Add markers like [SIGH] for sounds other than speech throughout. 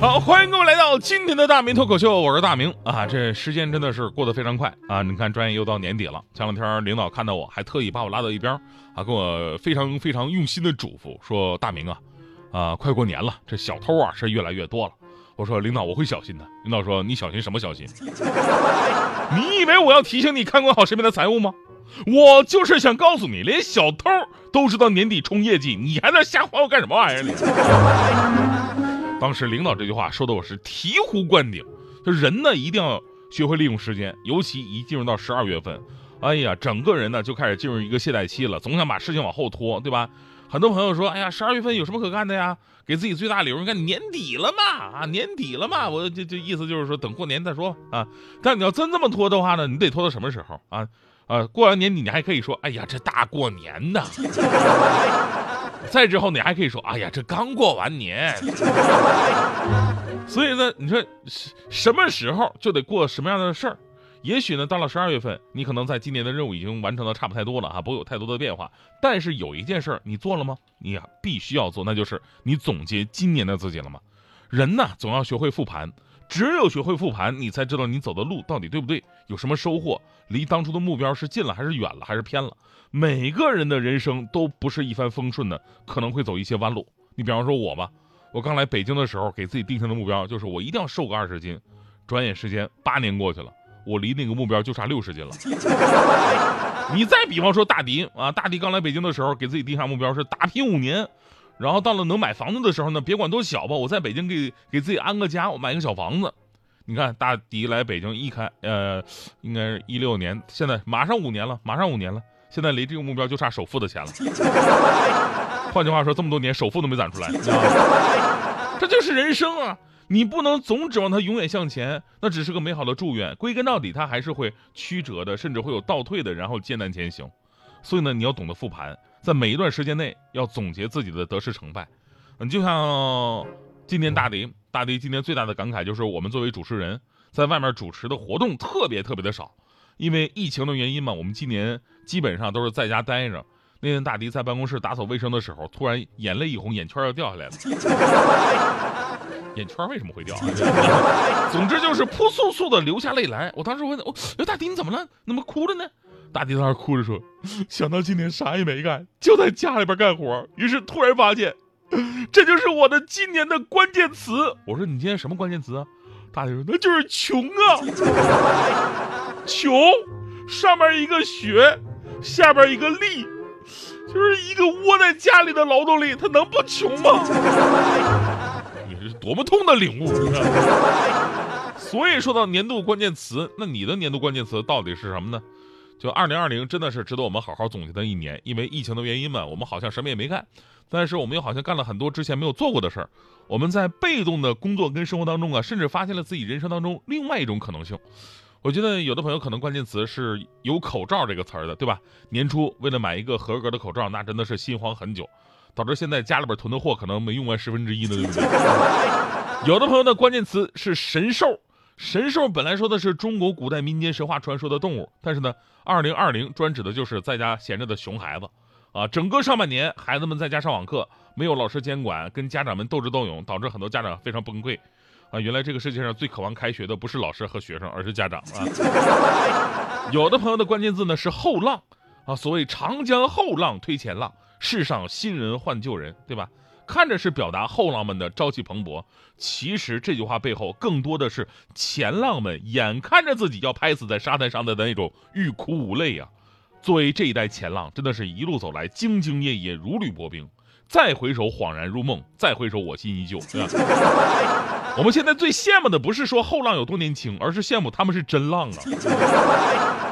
好，欢迎各位来到今天的大明脱口秀，我是大明啊。这时间真的是过得非常快啊！你看，转眼又到年底了。前两天领导看到我，还特意把我拉到一边啊，跟我非常非常用心的嘱咐说：“大明啊，啊，快过年了，这小偷啊是越来越多了。”我说：“领导，我会小心的。”领导说：“你小心什么小心？[LAUGHS] 你以为我要提醒你看管好身边的财物吗？我就是想告诉你，连小偷都知道年底冲业绩，你还在瞎晃悠干什么玩意儿？”当时领导这句话说的我是醍醐灌顶，就人呢一定要学会利用时间，尤其一进入到十二月份，哎呀，整个人呢就开始进入一个懈怠期了，总想把事情往后拖，对吧？很多朋友说，哎呀，十二月份有什么可干的呀？给自己最大理由，你看年底了嘛，啊，年底了嘛，我就就意思就是说等过年再说啊。但你要真这么拖的话呢，你得拖到什么时候啊？啊，过完年底你还可以说，哎呀，这大过年的。再之后，你还可以说：“哎呀，这刚过完年。”所以呢，你说什么时候就得过什么样的事儿？也许呢，到了十二月份，你可能在今年的任务已经完成的差不太多了啊，不会有太多的变化。但是有一件事儿你做了吗？你呀必须要做，那就是你总结今年的自己了吗？人呢，总要学会复盘。只有学会复盘，你才知道你走的路到底对不对，有什么收获，离当初的目标是近了还是远了，还是偏了。每个人的人生都不是一帆风顺的，可能会走一些弯路。你比方说我吧，我刚来北京的时候，给自己定下的目标就是我一定要瘦个二十斤。转眼时间八年过去了，我离那个目标就差六十斤了。[LAUGHS] 你再比方说大迪啊，大迪刚来北京的时候，给自己定下目标是打拼五年。然后到了能买房子的时候呢，别管多小吧，我在北京给给自己安个家，我买个小房子。你看大迪来北京一开，呃，应该是一六年，现在马上五年了，马上五年了，现在离这个目标就差首付的钱了。[LAUGHS] 换句话说，这么多年首付都没攒出来，这就是人生啊！你不能总指望它永远向前，那只是个美好的祝愿，归根到底它还是会曲折的，甚至会有倒退的，然后艰难前行。所以呢，你要懂得复盘。在每一段时间内，要总结自己的得失成败。嗯，就像今年大迪，大迪今年最大的感慨就是，我们作为主持人，在外面主持的活动特别特别的少，因为疫情的原因嘛，我们今年基本上都是在家待着。那天大迪在办公室打扫卫生的时候，突然眼泪一红，眼圈要掉下来了。眼圈为什么会掉？[LAUGHS] 总之就是扑簌簌的流下泪来。我当时问，哦，大迪你怎么了？怎么哭了呢？大弟在那哭着说：“想到今年啥也没干，就在家里边干活，于是突然发现，这就是我的今年的关键词。”我说：“你今年什么关键词啊？”大弟说：“那就是穷啊，[LAUGHS] 穷，上面一个学，下边一个力，就是一个窝在家里的劳动力，他能不穷吗？” [LAUGHS] 你是多么痛的领悟！[LAUGHS] 所以说到年度关键词，那你的年度关键词到底是什么呢？就二零二零真的是值得我们好好总结的一年，因为疫情的原因嘛，我们好像什么也没干，但是我们又好像干了很多之前没有做过的事儿。我们在被动的工作跟生活当中啊，甚至发现了自己人生当中另外一种可能性。我觉得有的朋友可能关键词是有口罩这个词儿的，对吧？年初为了买一个合格的口罩，那真的是心慌很久，导致现在家里边囤的货可能没用完十分之一呢，对不对？[LAUGHS] 有的朋友的关键词是神兽。神兽本来说的是中国古代民间神话传说的动物，但是呢，二零二零专指的就是在家闲着的熊孩子，啊，整个上半年孩子们在家上网课，没有老师监管，跟家长们斗智斗勇，导致很多家长非常崩溃，啊，原来这个世界上最渴望开学的不是老师和学生，而是家长啊。有的朋友的关键字呢是后浪，啊，所谓长江后浪推前浪，世上新人换旧人，对吧？看着是表达后浪们的朝气蓬勃，其实这句话背后更多的是前浪们眼看着自己要拍死在沙滩上的那种欲哭无泪啊！作为这一代前浪，真的是一路走来兢兢业业，如履薄冰。再回首，恍然如梦；再回首，我心依旧。[LAUGHS] 我们现在最羡慕的不是说后浪有多年轻，而是羡慕他们是真浪啊！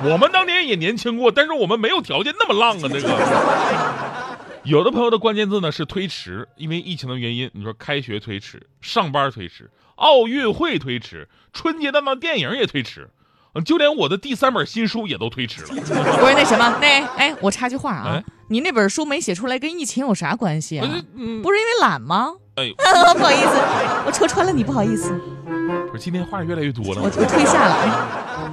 我们当年也年轻过，但是我们没有条件那么浪啊！这个。有的朋友的关键字呢是推迟，因为疫情的原因，你说开学推迟，上班推迟，奥运会推迟，春节档的电影也推迟，呃就连我的第三本新书也都推迟了。不是那什么，那哎，我插句话啊哎，你那本书没写出来，跟疫情有啥关系啊？嗯，不是因为懒吗？哎呦，[LAUGHS] 不好意思，我戳穿了你，不好意思，不是今天话越来越多了我。我退下了。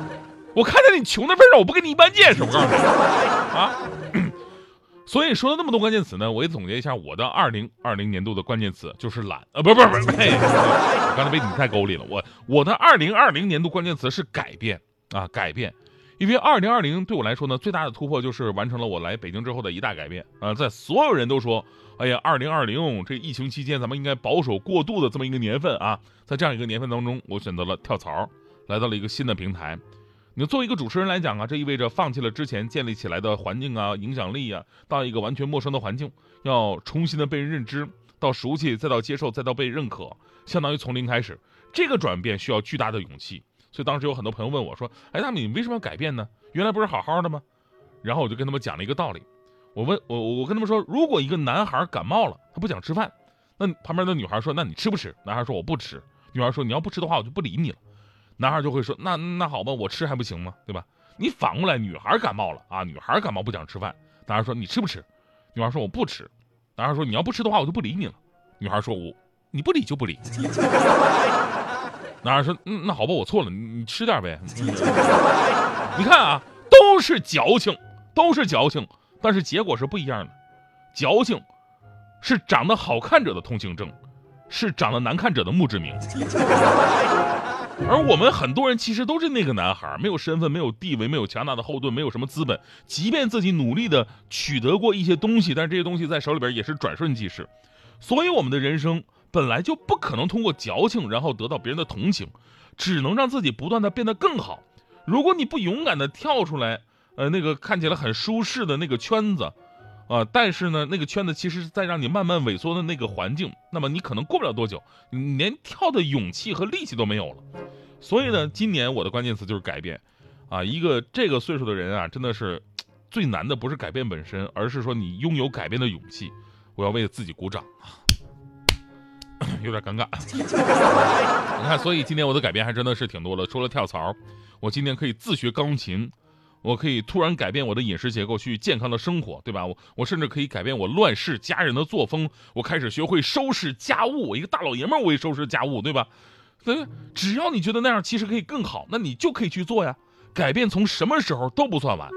我看在你穷的份上，我不跟你一般见识。我告诉你啊，所以说了那么多关键词呢，我也总结一下我的二零二零年度的关键词就是懒啊，不是不是不是，我刚才被你太沟里了。我我的二零二零年度关键词是改变啊，改变。因为二零二零对我来说呢，最大的突破就是完成了我来北京之后的一大改变啊！在所有人都说，哎呀，二零二零这疫情期间咱们应该保守过度的这么一个年份啊，在这样一个年份当中，我选择了跳槽，来到了一个新的平台。你作为一个主持人来讲啊，这意味着放弃了之前建立起来的环境啊、影响力啊，到一个完全陌生的环境，要重新的被人认知，到熟悉，再到接受，再到被认可，相当于从零开始。这个转变需要巨大的勇气。所以当时有很多朋友问我说：“哎，大米，你为什么要改变呢？原来不是好好的吗？”然后我就跟他们讲了一个道理。我问我我我跟他们说，如果一个男孩感冒了，他不想吃饭，那旁边的女孩说：“那你吃不吃？”男孩说：“我不吃。”女孩说：“你要不吃的话，我就不理你了。”男孩就会说：“那那好吧，我吃还不行吗？对吧？”你反过来，女孩感冒了啊，女孩感冒不想吃饭，男孩说：“你吃不吃？”女孩说：“我不吃。”男孩说：“你要不吃的话，我就不理你了。”女孩说：“我你不理就不理。[LAUGHS] ”男孩说：“嗯，那好吧，我错了，你吃点呗。[LAUGHS] ”你看啊，都是矫情，都是矫情，但是结果是不一样的。矫情是长得好看者的通行证，是长得难看者的墓志铭。而我们很多人其实都是那个男孩，没有身份，没有地位，没有强大的后盾，没有什么资本。即便自己努力的取得过一些东西，但是这些东西在手里边也是转瞬即逝。所以我们的人生本来就不可能通过矫情，然后得到别人的同情，只能让自己不断的变得更好。如果你不勇敢的跳出来，呃，那个看起来很舒适的那个圈子，啊，但是呢，那个圈子其实是在让你慢慢萎缩的那个环境，那么你可能过不了多久，你连跳的勇气和力气都没有了。所以呢，今年我的关键词就是改变，啊，一个这个岁数的人啊，真的是最难的不是改变本身，而是说你拥有改变的勇气。我要为自己鼓掌啊，[COUGHS] 有点尴尬。[LAUGHS] 你看，所以今年我的改变还真的是挺多的，除了跳槽，我今年可以自学钢琴。我可以突然改变我的饮食结构，去健康的生活，对吧？我我甚至可以改变我乱世佳人的作风，我开始学会收拾家务。我一个大老爷们儿，我也收拾家务，对吧？对，只要你觉得那样其实可以更好，那你就可以去做呀。改变从什么时候都不算晚。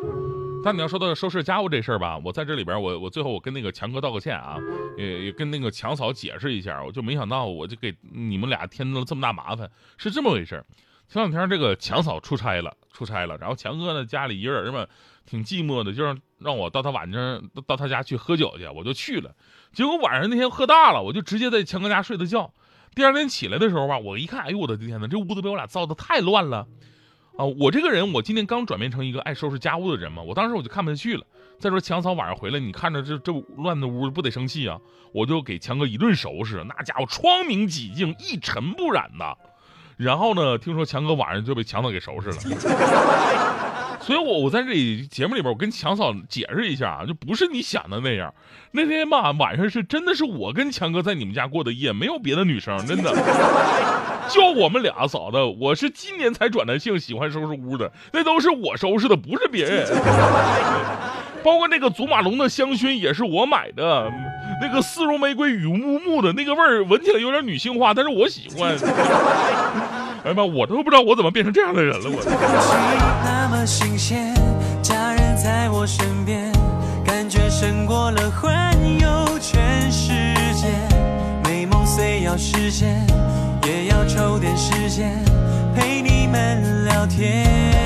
但你要说到收拾家务这事儿吧，我在这里边，我我最后我跟那个强哥道个歉啊，也也跟那个强嫂解释一下，我就没想到我就给你们俩添了这么大麻烦，是这么回事儿。前两天这个强嫂出差了，出差了，然后强哥呢家里一个人嘛，挺寂寞的，就让让我到他晚上到他家去喝酒去，我就去了。结果晚上那天喝大了，我就直接在强哥家睡的觉。第二天起来的时候吧，我一看，哎呦我的天哪，这屋子被我俩造的太乱了啊！我这个人，我今天刚转变成一个爱收拾家务的人嘛，我当时我就看不下去了。再说强嫂晚上回来，你看着这这乱的屋不得生气啊？我就给强哥一顿收拾，那家伙窗明几净，一尘不染的。然后呢？听说强哥晚上就被强嫂给收拾了，[LAUGHS] 所以我我在这里节目里边，我跟强嫂解释一下啊，就不是你想的那样。那天吧，晚上是真的是我跟强哥在你们家过的夜，没有别的女生，真的，[LAUGHS] 就我们俩嫂子。我是今年才转的性，喜欢收拾屋的，那都是我收拾的，不是别人。[LAUGHS] 包括那个祖马龙的香薰也是我买的，那个丝绒玫瑰雨木木的那个味儿，闻起来有点女性化，但是我喜欢。[LAUGHS] 哎呀妈，我都不知道我怎么变成这样的人了，我。那么新鲜，家人在我身边，感觉胜过了环游全世界。美梦虽要实现，也要抽点时间陪你们聊天。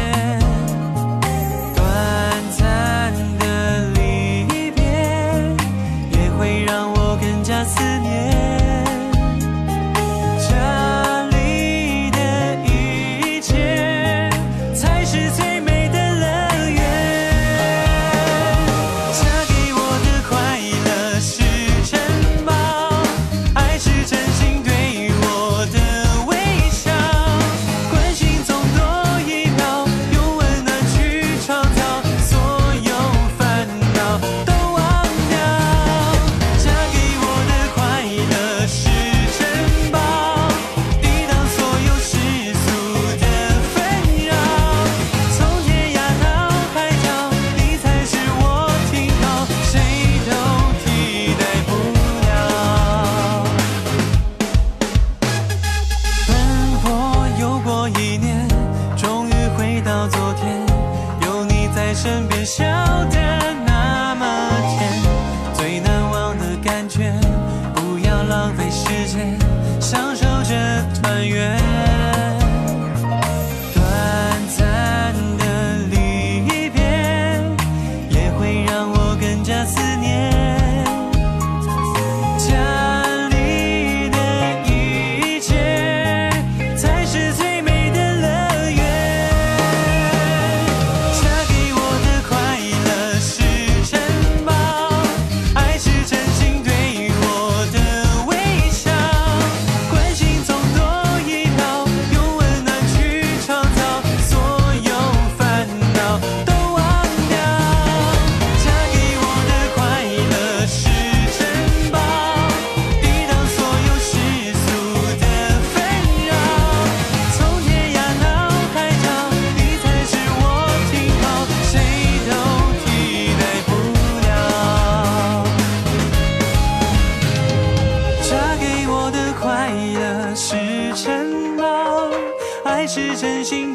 在身边笑的是真心